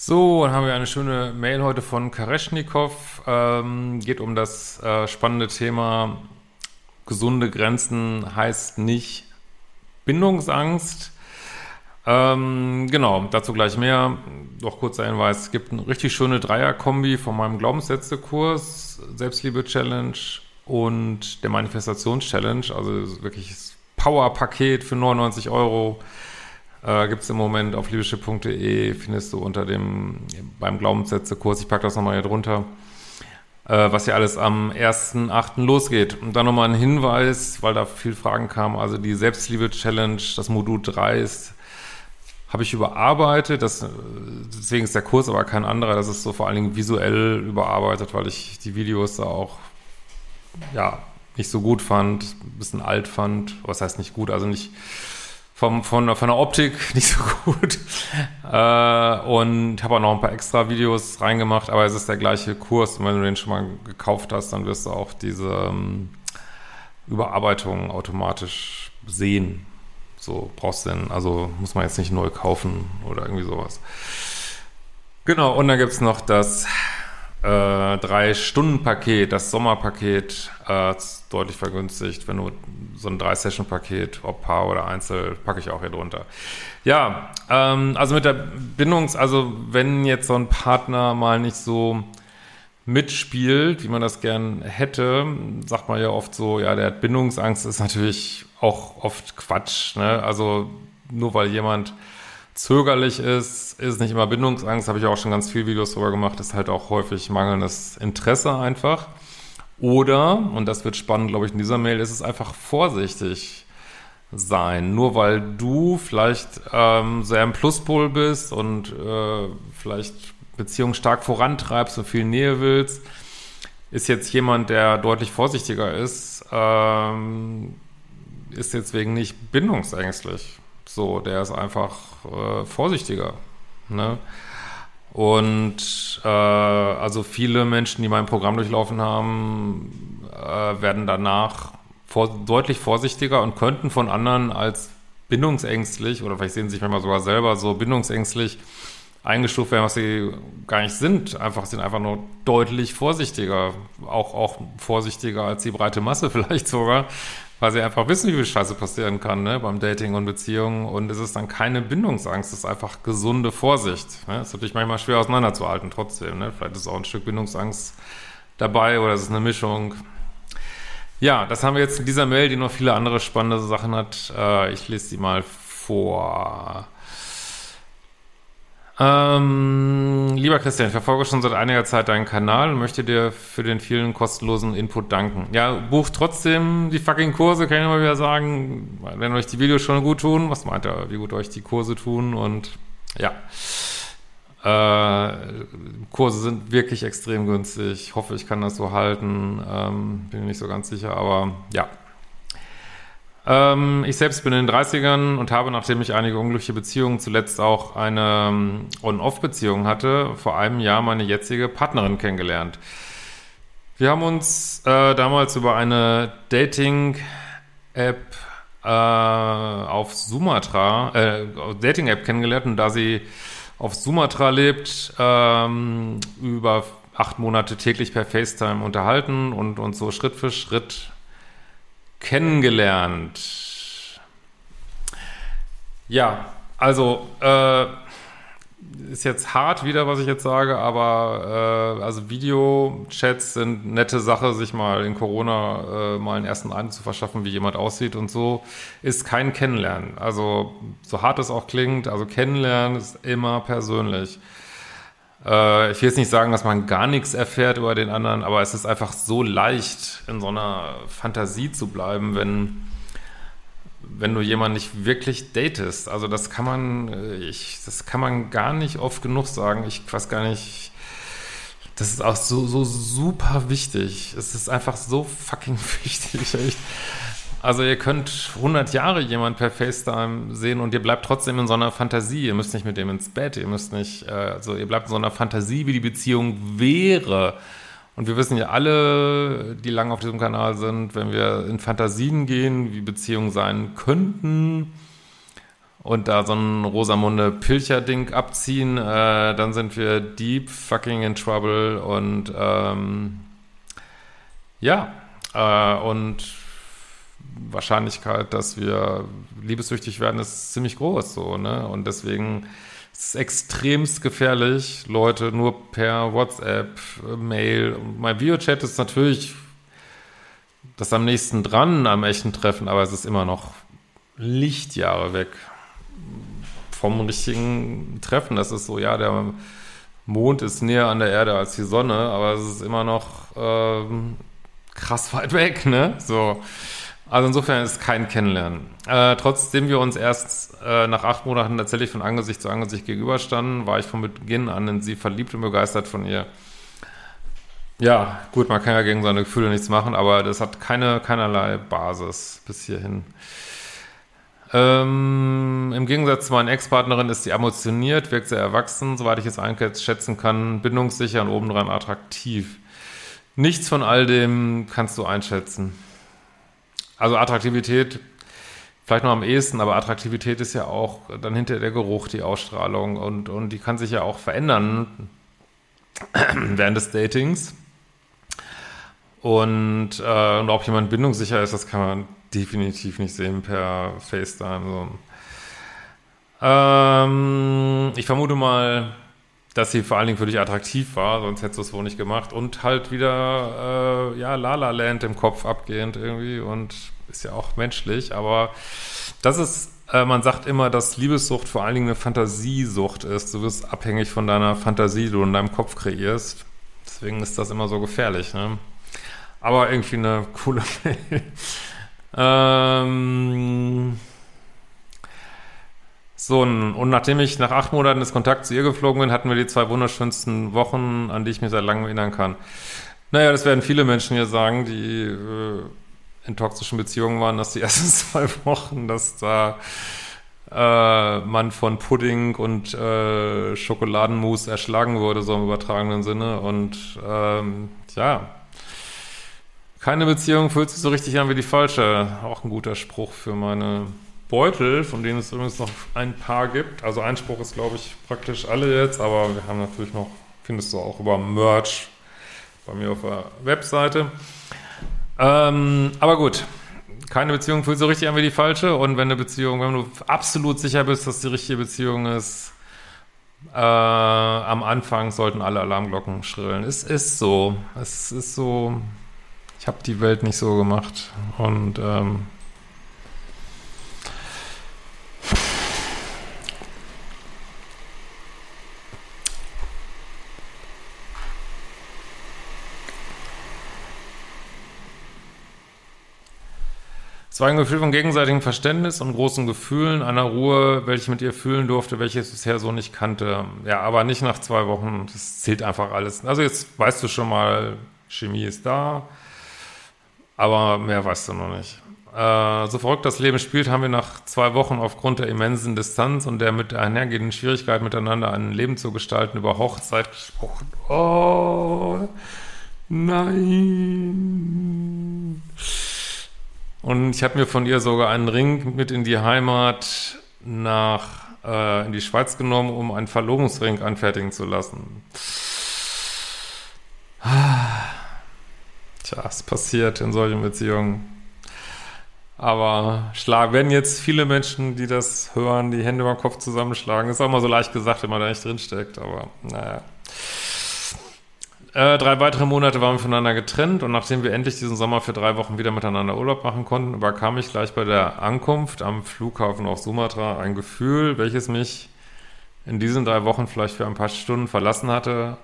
So, dann haben wir eine schöne Mail heute von Kareschnikow. Ähm, geht um das äh, spannende Thema gesunde Grenzen heißt nicht Bindungsangst. Ähm, genau, dazu gleich mehr. Doch kurzer Hinweis, es gibt eine richtig schöne Dreier-Kombi von meinem Glaubenssätze-Kurs, Selbstliebe-Challenge und der Manifestations-Challenge. Also wirklich Power-Paket für 99 Euro äh, Gibt es im Moment auf liebeschiff.de, findest du unter dem, beim Glaubenssätze-Kurs, ich packe das nochmal hier drunter, äh, was ja alles am 1.8. losgeht. Und dann nochmal ein Hinweis, weil da viel Fragen kamen, also die Selbstliebe-Challenge, das Modul 3 ist, habe ich überarbeitet, das, deswegen ist der Kurs aber kein anderer, das ist so vor allen Dingen visuell überarbeitet, weil ich die Videos da auch, ja, nicht so gut fand, ein bisschen alt fand, was heißt nicht gut, also nicht, vom, von, von der Optik nicht so gut. Äh, und habe auch noch ein paar extra Videos reingemacht, aber es ist der gleiche Kurs. Und wenn du den schon mal gekauft hast, dann wirst du auch diese ähm, Überarbeitung automatisch sehen. So brauchst du denn, also muss man jetzt nicht neu kaufen oder irgendwie sowas. Genau, und dann gibt's noch das äh, Drei-Stunden-Paket, das Sommerpaket, äh, deutlich vergünstigt. Wenn du so ein Drei-Session-Paket, ob Paar oder Einzel, packe ich auch hier drunter. Ja, ähm, also mit der Bindungs-, also wenn jetzt so ein Partner mal nicht so mitspielt, wie man das gern hätte, sagt man ja oft so, ja, der hat Bindungsangst, ist natürlich auch oft Quatsch. Ne? Also nur weil jemand zögerlich ist, ist nicht immer Bindungsangst, habe ich auch schon ganz viele Videos darüber gemacht, ist halt auch häufig mangelndes Interesse einfach. Oder, und das wird spannend, glaube ich, in dieser Mail, ist es einfach vorsichtig sein. Nur weil du vielleicht ähm, sehr im Pluspol bist und äh, vielleicht Beziehungen stark vorantreibst und viel Nähe willst, ist jetzt jemand, der deutlich vorsichtiger ist, ähm, ist jetzt wegen nicht bindungsängstlich. So, der ist einfach äh, vorsichtiger. Ne? Und äh, also viele Menschen, die mein Programm durchlaufen haben, äh, werden danach vor, deutlich vorsichtiger und könnten von anderen als bindungsängstlich oder vielleicht sehen sie sich manchmal sogar selber so bindungsängstlich eingestuft werden, was sie gar nicht sind. Einfach sind einfach nur deutlich vorsichtiger, auch auch vorsichtiger als die breite Masse vielleicht sogar, weil sie einfach wissen, wie viel Scheiße passieren kann ne, beim Dating und Beziehungen. Und es ist dann keine Bindungsangst, es ist einfach gesunde Vorsicht. Ne? ist natürlich manchmal schwer auseinanderzuhalten trotzdem. Ne? Vielleicht ist auch ein Stück Bindungsangst dabei oder es ist eine Mischung. Ja, das haben wir jetzt in dieser Mail, die noch viele andere spannende Sachen hat. Äh, ich lese sie mal vor. Ähm, lieber Christian, ich verfolge schon seit einiger Zeit deinen Kanal und möchte dir für den vielen kostenlosen Input danken. Ja, bucht trotzdem die fucking Kurse, kann ich immer wieder sagen. Wenn euch die Videos schon gut tun, was meint ihr, wie gut euch die Kurse tun und ja. Äh, Kurse sind wirklich extrem günstig. Ich hoffe, ich kann das so halten. Ähm, bin nicht so ganz sicher, aber ja, ähm, ich selbst bin in den 30ern und habe, nachdem ich einige unglückliche Beziehungen, zuletzt auch eine ähm, On-Off-Beziehung hatte, vor einem Jahr meine jetzige Partnerin kennengelernt. Wir haben uns äh, damals über eine Dating-App äh, auf Sumatra, äh, Dating-App kennengelernt und da sie auf Sumatra lebt, ähm, über acht Monate täglich per FaceTime unterhalten und uns so Schritt für Schritt kennengelernt. Ja, also äh, ist jetzt hart wieder, was ich jetzt sage, aber äh, also Videochats sind nette Sache, sich mal in Corona äh, mal einen ersten Eindruck zu verschaffen, wie jemand aussieht und so, ist kein Kennenlernen. Also so hart es auch klingt, also Kennenlernen ist immer persönlich. Äh, ich will jetzt nicht sagen, dass man gar nichts erfährt über den anderen, aber es ist einfach so leicht, in so einer Fantasie zu bleiben, wenn, wenn du jemanden nicht wirklich datest. Also das kann man, äh, ich, das kann man gar nicht oft genug sagen. Ich weiß gar nicht. Das ist auch so, so super wichtig. Es ist einfach so fucking wichtig, echt. Also ihr könnt 100 Jahre jemand per FaceTime sehen und ihr bleibt trotzdem in so einer Fantasie. Ihr müsst nicht mit dem ins Bett, ihr müsst nicht, äh, also ihr bleibt in so einer Fantasie, wie die Beziehung wäre. Und wir wissen ja alle, die lange auf diesem Kanal sind, wenn wir in Fantasien gehen, wie Beziehungen sein könnten und da so ein Rosamunde Pilcher-Ding abziehen, äh, dann sind wir deep fucking in trouble und ähm, ja, äh, und Wahrscheinlichkeit, dass wir liebessüchtig werden, ist ziemlich groß so, ne? Und deswegen ist es extremst gefährlich, Leute nur per WhatsApp, Mail. Mein Videochat ist natürlich das am nächsten dran am echten Treffen, aber es ist immer noch Lichtjahre weg vom richtigen Treffen. Das ist so, ja, der Mond ist näher an der Erde als die Sonne, aber es ist immer noch ähm, krass weit weg, ne? So. Also insofern ist es kein Kennenlernen. Äh, trotzdem wir uns erst äh, nach acht Monaten tatsächlich von Angesicht zu Angesicht gegenüberstanden, war ich von Beginn an in sie verliebt und begeistert von ihr. Ja, gut, man kann ja gegen seine Gefühle nichts machen, aber das hat keine, keinerlei Basis bis hierhin. Ähm, Im Gegensatz zu meiner Ex-Partnerin ist sie emotioniert, wirkt sehr erwachsen, soweit ich es einschätzen kann, bindungssicher und obendran attraktiv. Nichts von all dem kannst du einschätzen. Also Attraktivität, vielleicht noch am ehesten, aber Attraktivität ist ja auch dann hinter der Geruch, die Ausstrahlung und, und die kann sich ja auch verändern während des Datings. Und, äh, und ob jemand bindungssicher ist, das kann man definitiv nicht sehen per FaceTime. So. Ähm, ich vermute mal, dass sie vor allen Dingen für dich attraktiv war, sonst hättest du es wohl nicht gemacht. Und halt wieder, äh, ja, La La Land im Kopf abgehend irgendwie und ist ja auch menschlich, aber das ist, äh, man sagt immer, dass Liebessucht vor allen Dingen eine Fantasiesucht ist. Du wirst abhängig von deiner Fantasie, die du in deinem Kopf kreierst. Deswegen ist das immer so gefährlich, ne? Aber irgendwie eine coole Mail. Ähm, so, und nachdem ich nach acht Monaten des Kontakts zu ihr geflogen bin, hatten wir die zwei wunderschönsten Wochen, an die ich mich seit langem erinnern kann. Naja, das werden viele Menschen hier sagen, die äh, in toxischen Beziehungen waren, dass die ersten zwei Wochen, dass da äh, man von Pudding und äh, Schokoladenmus erschlagen wurde, so im übertragenen Sinne. Und ähm, ja, keine Beziehung fühlt sich so richtig an wie die falsche. Auch ein guter Spruch für meine Beutel, von denen es übrigens noch ein paar gibt. Also ein Spruch ist, glaube ich, praktisch alle jetzt, aber wir haben natürlich noch, findest du auch über Merch bei mir auf der Webseite. Ähm, aber gut, keine Beziehung fühlt so richtig an wie die falsche. Und wenn eine Beziehung, wenn du absolut sicher bist, dass die richtige Beziehung ist, äh, am Anfang sollten alle Alarmglocken schrillen. Es ist so. Es ist so, ich habe die Welt nicht so gemacht. Und ähm, Es war ein Gefühl von gegenseitigem Verständnis und großen Gefühlen, einer Ruhe, welche ich mit ihr fühlen durfte, welche ich bisher so nicht kannte. Ja, aber nicht nach zwei Wochen. Das zählt einfach alles. Also jetzt weißt du schon mal, Chemie ist da. Aber mehr weißt du noch nicht. Äh, so verrückt das Leben spielt, haben wir nach zwei Wochen aufgrund der immensen Distanz und der mit einhergehenden Schwierigkeit miteinander ein Leben zu gestalten über Hochzeit gesprochen. Oh, nein. Und ich habe mir von ihr sogar einen Ring mit in die Heimat nach äh, in die Schweiz genommen, um einen Verlobungsring anfertigen zu lassen. Tja, es passiert in solchen Beziehungen. Aber schlag, wenn jetzt viele Menschen, die das hören, die Hände beim Kopf zusammenschlagen, ist auch mal so leicht gesagt, wenn man da nicht drinsteckt, aber naja. Äh, drei weitere Monate waren wir voneinander getrennt und nachdem wir endlich diesen Sommer für drei Wochen wieder miteinander Urlaub machen konnten, überkam ich gleich bei der Ankunft am Flughafen auf Sumatra ein Gefühl, welches mich in diesen drei Wochen vielleicht für ein paar Stunden verlassen hatte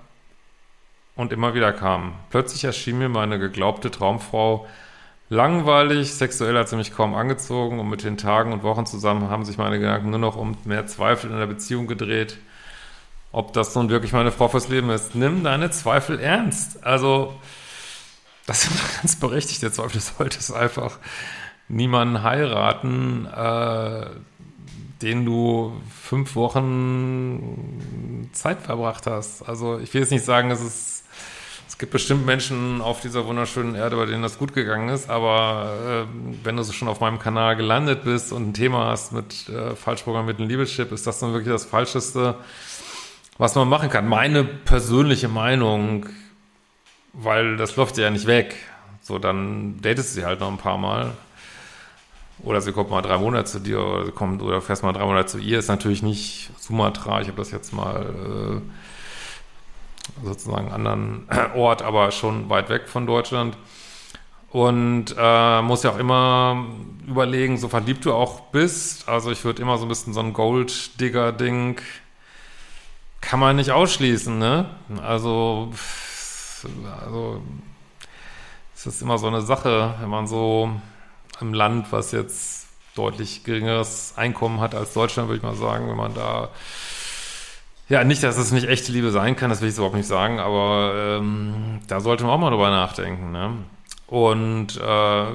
und immer wieder kam. Plötzlich erschien mir meine geglaubte Traumfrau langweilig, sexuell hat sie mich kaum angezogen und mit den Tagen und Wochen zusammen haben sich meine Gedanken nur noch um mehr Zweifel in der Beziehung gedreht, ob das nun wirklich meine Frau fürs Leben ist. Nimm deine Zweifel ernst. Also, das sind ganz berechtigte Zweifel. Du solltest einfach niemanden heiraten, äh, den du fünf Wochen Zeit verbracht hast. Also, ich will jetzt nicht sagen, es ist es gibt bestimmt Menschen auf dieser wunderschönen Erde, bei denen das gut gegangen ist, aber äh, wenn du so schon auf meinem Kanal gelandet bist und ein Thema hast mit äh, falsch programmierten Liebeschip, ist das dann wirklich das Falscheste, was man machen kann. Meine persönliche Meinung, weil das läuft ja nicht weg. So, dann datest du sie halt noch ein paar Mal. Oder sie kommt mal drei Monate zu dir oder kommt oder fährst mal drei Monate zu ihr. Ist natürlich nicht Sumatra. Ich habe das jetzt mal äh, sozusagen anderen Ort, aber schon weit weg von Deutschland. Und äh, muss ja auch immer überlegen, so verliebt du auch bist. Also ich würde immer so ein bisschen so ein Gold-Digger-Ding kann man nicht ausschließen, ne? Also, also es ist immer so eine Sache, wenn man so im Land, was jetzt deutlich geringeres Einkommen hat als Deutschland, würde ich mal sagen, wenn man da ja, nicht, dass es nicht echte Liebe sein kann, das will ich überhaupt nicht sagen, aber ähm, da sollte man auch mal drüber nachdenken. Ne? Und äh,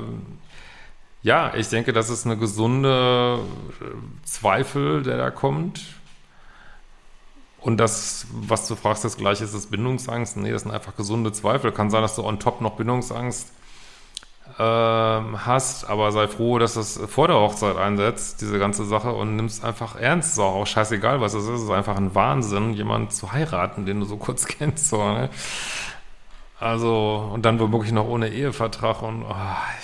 ja, ich denke, das ist eine gesunde Zweifel, der da kommt. Und das, was du fragst, das gleiche ist das Bindungsangst. Nee, das sind einfach gesunde Zweifel. Kann sein, dass du on top noch Bindungsangst ähm, hast, aber sei froh, dass das vor der Hochzeit einsetzt, diese ganze Sache, und nimmst einfach ernst. Ist auch scheißegal, was es ist. Es ist einfach ein Wahnsinn, jemanden zu heiraten, den du so kurz kennst. So, ne? Also, und dann womöglich noch ohne Ehevertrag und, oh,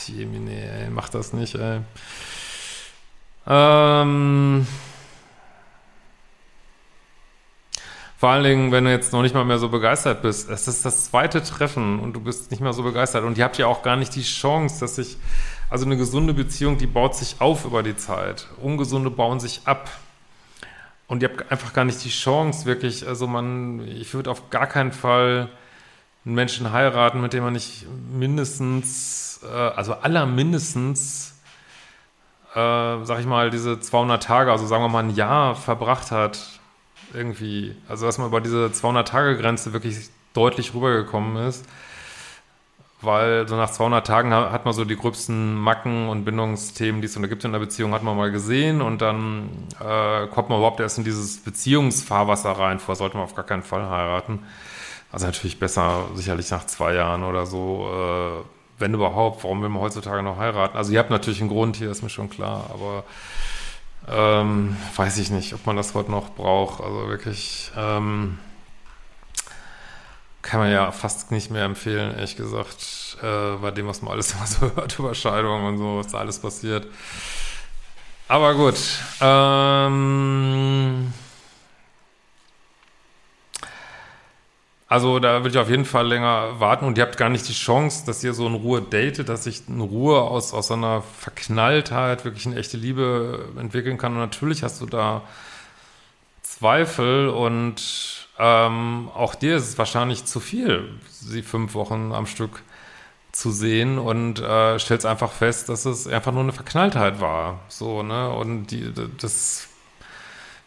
nee, ey, mach das nicht, ey. Ähm, Vor allen Dingen, wenn du jetzt noch nicht mal mehr so begeistert bist. Es ist das zweite Treffen und du bist nicht mehr so begeistert. Und ihr habt ja auch gar nicht die Chance, dass sich, also eine gesunde Beziehung, die baut sich auf über die Zeit. Ungesunde bauen sich ab. Und ihr habt einfach gar nicht die Chance, wirklich, also man, ich würde auf gar keinen Fall einen Menschen heiraten, mit dem man nicht mindestens, äh, also allermindestens, äh, sag ich mal, diese 200 Tage, also sagen wir mal ein Jahr verbracht hat irgendwie, also dass man über diese 200-Tage-Grenze wirklich deutlich rübergekommen ist, weil so nach 200 Tagen hat man so die gröbsten Macken und Bindungsthemen, die es da gibt in der Beziehung, hat man mal gesehen und dann äh, kommt man überhaupt erst in dieses Beziehungsfahrwasser rein, vor sollte man auf gar keinen Fall heiraten. Also natürlich besser sicherlich nach zwei Jahren oder so, äh, wenn überhaupt, warum will man heutzutage noch heiraten? Also ihr habt natürlich einen Grund hier, ist mir schon klar, aber ähm, weiß ich nicht, ob man das heute noch braucht. Also wirklich ähm, kann man ja fast nicht mehr empfehlen, ehrlich gesagt, äh, bei dem, was man alles immer so hört, Überscheidungen und so, was da alles passiert. Aber gut. Ähm, Also da will ich auf jeden Fall länger warten und ihr habt gar nicht die Chance, dass ihr so in Ruhe datet, dass sich in Ruhe aus, aus einer Verknalltheit wirklich eine echte Liebe entwickeln kann. Und natürlich hast du da Zweifel und ähm, auch dir ist es wahrscheinlich zu viel, sie fünf Wochen am Stück zu sehen und äh, stellst einfach fest, dass es einfach nur eine Verknalltheit war. So, ne? Und die, das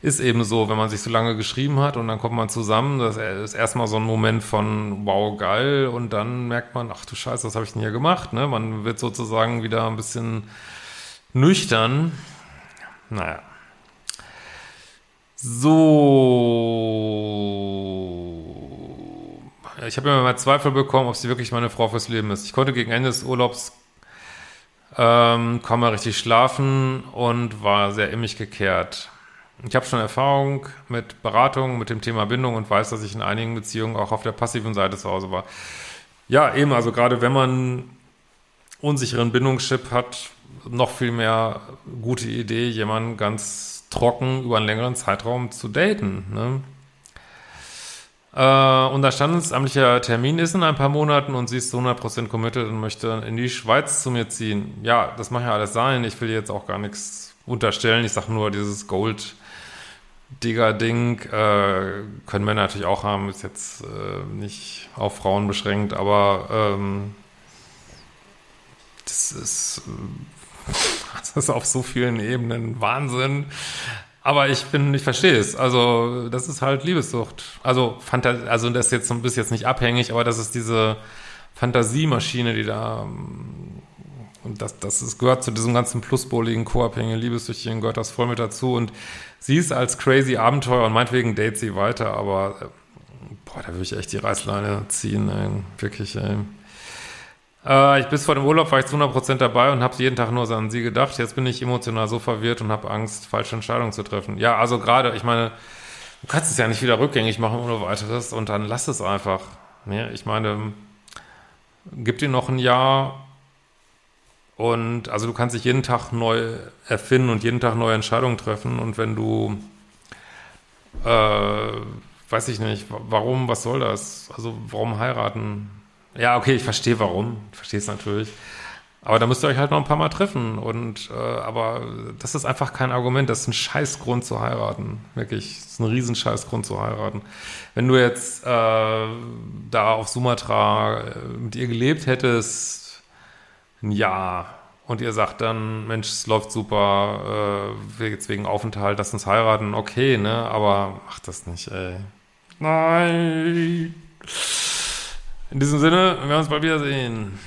ist eben so, wenn man sich so lange geschrieben hat und dann kommt man zusammen, das ist erstmal so ein Moment von wow, geil und dann merkt man, ach du Scheiße, was habe ich denn hier gemacht? Ne? Man wird sozusagen wieder ein bisschen nüchtern. Naja. So. Ich habe immer mal Zweifel bekommen, ob sie wirklich meine Frau fürs Leben ist. Ich konnte gegen Ende des Urlaubs ähm, kaum mal richtig schlafen und war sehr immig gekehrt. Ich habe schon Erfahrung mit Beratung, mit dem Thema Bindung und weiß, dass ich in einigen Beziehungen auch auf der passiven Seite zu Hause war. Ja, eben, also gerade wenn man unsicheren Bindungschip hat, noch viel mehr gute Idee, jemanden ganz trocken über einen längeren Zeitraum zu daten. Ne? Äh, unser standesamtlicher Termin ist in ein paar Monaten und sie ist zu 100% committed und möchte in die Schweiz zu mir ziehen. Ja, das mag ja alles sein. Ich will jetzt auch gar nichts unterstellen. Ich sage nur, dieses Gold Digger-Ding äh, können Männer natürlich auch haben, ist jetzt äh, nicht auf Frauen beschränkt, aber ähm, das ist, äh, das ist auf so vielen Ebenen Wahnsinn. Aber ich bin, ich verstehe es. Also, das ist halt Liebessucht. Also, Phanta also das ist jetzt, bist jetzt nicht abhängig, aber das ist diese Fantasiemaschine, die da das, das ist, gehört zu diesem ganzen pluspoligen, co-abhängigen Liebessüchtigen, gehört das voll mit dazu. Und sie ist als crazy Abenteuer und meinetwegen date sie weiter, aber äh, boah, da würde ich echt die Reißleine ziehen, ey. wirklich, ey. Äh, ich bis vor dem Urlaub war ich zu 100% dabei und habe jeden Tag nur an sie gedacht. Jetzt bin ich emotional so verwirrt und habe Angst, falsche Entscheidungen zu treffen. Ja, also gerade, ich meine, du kannst es ja nicht wieder rückgängig machen ohne weiteres und dann lass es einfach. Ja, ich meine, gib dir noch ein Jahr und also du kannst dich jeden Tag neu erfinden und jeden Tag neue Entscheidungen treffen und wenn du äh, weiß ich nicht, warum, was soll das? Also warum heiraten? Ja, okay, ich verstehe warum, ich verstehe es natürlich. Aber da müsst ihr euch halt noch ein paar Mal treffen. Und äh, aber das ist einfach kein Argument. Das ist ein Scheißgrund zu heiraten. Wirklich. Das ist ein Riesenscheißgrund zu heiraten. Wenn du jetzt äh, da auf Sumatra äh, mit ihr gelebt hättest, ein Jahr, und ihr sagt dann, Mensch, es läuft super, äh, jetzt wegen Aufenthalt, lass uns heiraten, okay, ne? Aber macht das nicht, ey. Nein. In diesem Sinne, wir werden uns bald wiedersehen.